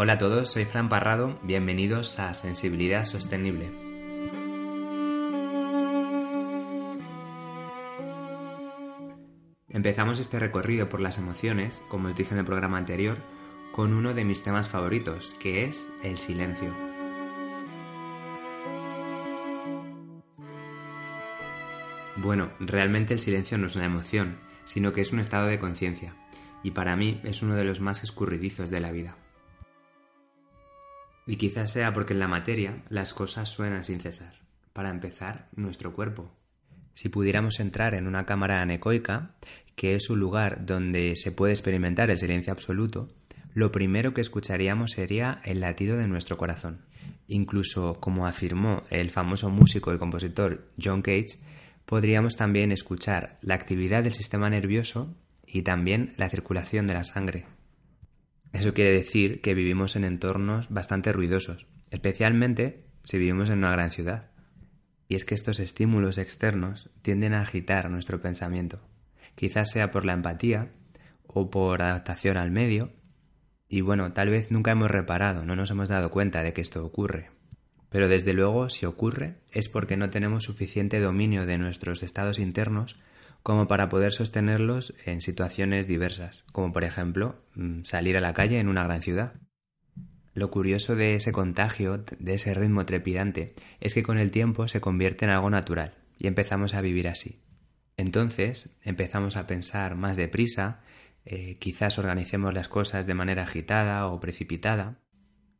Hola a todos, soy Fran Parrado, bienvenidos a Sensibilidad Sostenible. Empezamos este recorrido por las emociones, como os dije en el programa anterior, con uno de mis temas favoritos, que es el silencio. Bueno, realmente el silencio no es una emoción, sino que es un estado de conciencia, y para mí es uno de los más escurridizos de la vida. Y quizás sea porque en la materia las cosas suenan sin cesar. Para empezar, nuestro cuerpo. Si pudiéramos entrar en una cámara anecoica, que es un lugar donde se puede experimentar el silencio absoluto, lo primero que escucharíamos sería el latido de nuestro corazón. Incluso, como afirmó el famoso músico y compositor John Cage, podríamos también escuchar la actividad del sistema nervioso y también la circulación de la sangre. Eso quiere decir que vivimos en entornos bastante ruidosos, especialmente si vivimos en una gran ciudad. Y es que estos estímulos externos tienden a agitar nuestro pensamiento. Quizás sea por la empatía o por adaptación al medio. Y bueno, tal vez nunca hemos reparado, no nos hemos dado cuenta de que esto ocurre. Pero desde luego, si ocurre, es porque no tenemos suficiente dominio de nuestros estados internos como para poder sostenerlos en situaciones diversas, como por ejemplo mm, salir a la calle en una gran ciudad. Lo curioso de ese contagio, de ese ritmo trepidante, es que con el tiempo se convierte en algo natural y empezamos a vivir así. Entonces empezamos a pensar más deprisa, eh, quizás organicemos las cosas de manera agitada o precipitada.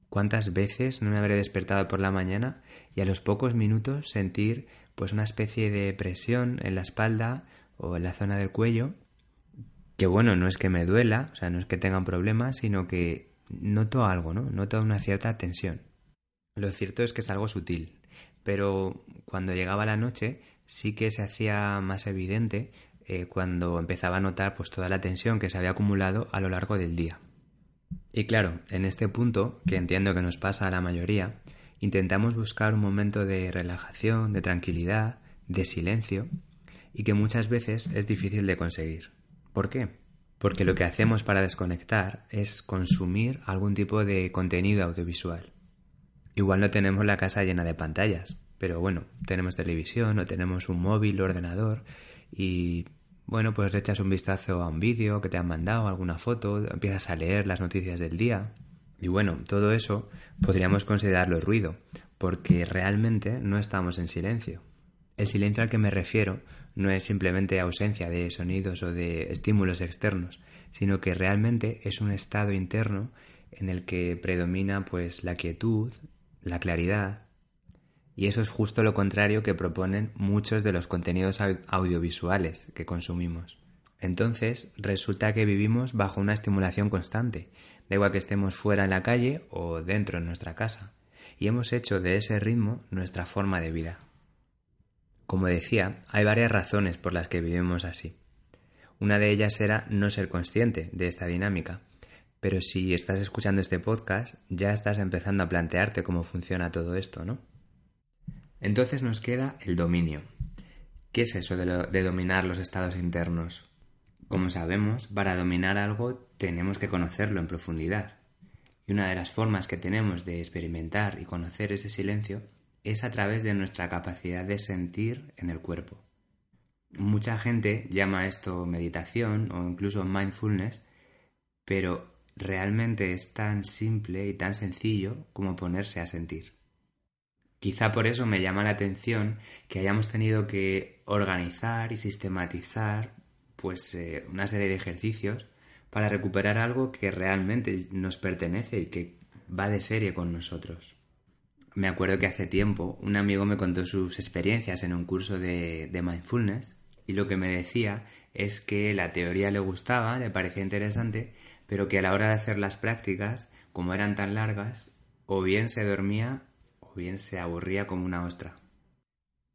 ¿Cuántas veces no me habré despertado por la mañana y a los pocos minutos sentir pues una especie de presión en la espalda o en la zona del cuello, que bueno, no es que me duela, o sea, no es que tenga un problema, sino que noto algo, ¿no? Noto una cierta tensión. Lo cierto es que es algo sutil, pero cuando llegaba la noche sí que se hacía más evidente eh, cuando empezaba a notar pues toda la tensión que se había acumulado a lo largo del día. Y claro, en este punto, que entiendo que nos pasa a la mayoría, intentamos buscar un momento de relajación, de tranquilidad, de silencio, y que muchas veces es difícil de conseguir. ¿Por qué? Porque lo que hacemos para desconectar es consumir algún tipo de contenido audiovisual. Igual no tenemos la casa llena de pantallas, pero bueno, tenemos televisión o tenemos un móvil o ordenador y bueno, pues echas un vistazo a un vídeo que te han mandado, alguna foto, empiezas a leer las noticias del día. Y bueno, todo eso podríamos considerarlo ruido, porque realmente no estamos en silencio. El silencio al que me refiero no es simplemente ausencia de sonidos o de estímulos externos, sino que realmente es un estado interno en el que predomina pues la quietud, la claridad, y eso es justo lo contrario que proponen muchos de los contenidos audiovisuales que consumimos. Entonces, resulta que vivimos bajo una estimulación constante, da igual que estemos fuera en la calle o dentro en nuestra casa, y hemos hecho de ese ritmo nuestra forma de vida. Como decía, hay varias razones por las que vivimos así. Una de ellas era no ser consciente de esta dinámica, pero si estás escuchando este podcast ya estás empezando a plantearte cómo funciona todo esto, ¿no? Entonces nos queda el dominio. ¿Qué es eso de, dominar los estados internos? Como sabemos, para dominar algo tenemos que conocerlo en profundidad. Y una de las formas que tenemos de experimentar y conocer ese silencio es a través de nuestra capacidad de sentir en el cuerpo. Mucha gente llama esto meditación o incluso mindfulness, pero realmente es tan simple y tan sencillo como ponerse a sentir. Quizá por eso me llama la atención que hayamos tenido que organizar y sistematizar pues eh, una serie de ejercicios para recuperar algo que realmente nos pertenece y que va de serie con nosotros me acuerdo que hace tiempo un amigo me contó sus experiencias en un curso de, mindfulness y lo que me decía es que la teoría le gustaba, le parecía interesante, pero que a la hora de hacer las prácticas, como eran tan largas, o bien se dormía o bien se aburría como una ostra.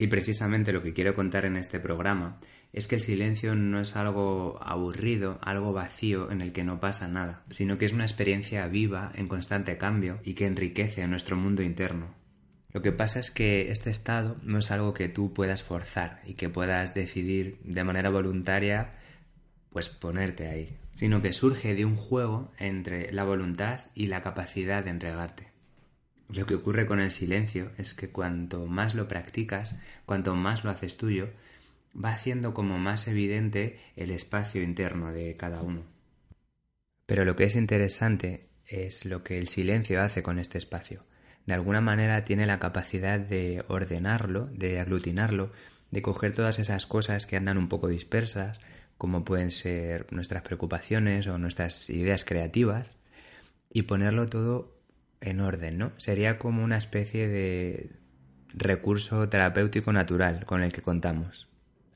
Y precisamente lo que quiero contar en este programa es que el silencio no es algo aburrido, algo vacío en el que no pasa nada, sino que es una experiencia viva, en constante cambio y que enriquece nuestro mundo interno. Lo que pasa es que este estado no es algo que tú puedas forzar y que puedas decidir de manera voluntaria pues ponerte ahí, sino que surge de un juego entre la voluntad y la capacidad de entregarte. Lo que ocurre con el silencio es que cuanto más lo practicas, cuanto más lo haces tuyo, va haciendo como más evidente el espacio interno de cada uno. Pero lo que es interesante es lo que el silencio hace con este espacio. De alguna manera tiene la capacidad de ordenarlo, de aglutinarlo, de coger todas esas cosas que andan un poco dispersas, como pueden ser nuestras preocupaciones o nuestras ideas creativas, y ponerlo todo en orden, ¿no? Sería como una especie de recurso terapéutico natural con el que contamos.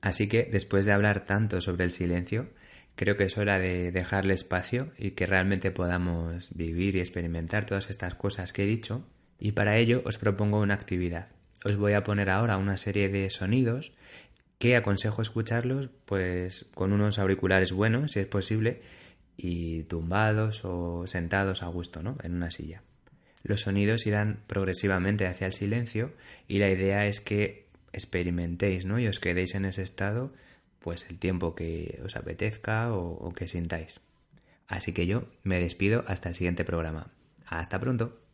Así que, después de hablar tanto sobre el silencio, creo que es hora de dejarle espacio y que realmente podamos vivir y experimentar todas estas cosas que he dicho. Y para ello os propongo una actividad. Os voy a poner ahora una serie de sonidos que aconsejo escucharlos pues con unos auriculares buenos, si es posible, y tumbados o sentados a gusto, ¿no? En una silla los sonidos irán progresivamente hacia el silencio y la idea es que experimentéis ¿no? y os quedéis en ese estado pues el tiempo que os apetezca o, o que sintáis. Así que yo me despido hasta el siguiente programa. Hasta pronto.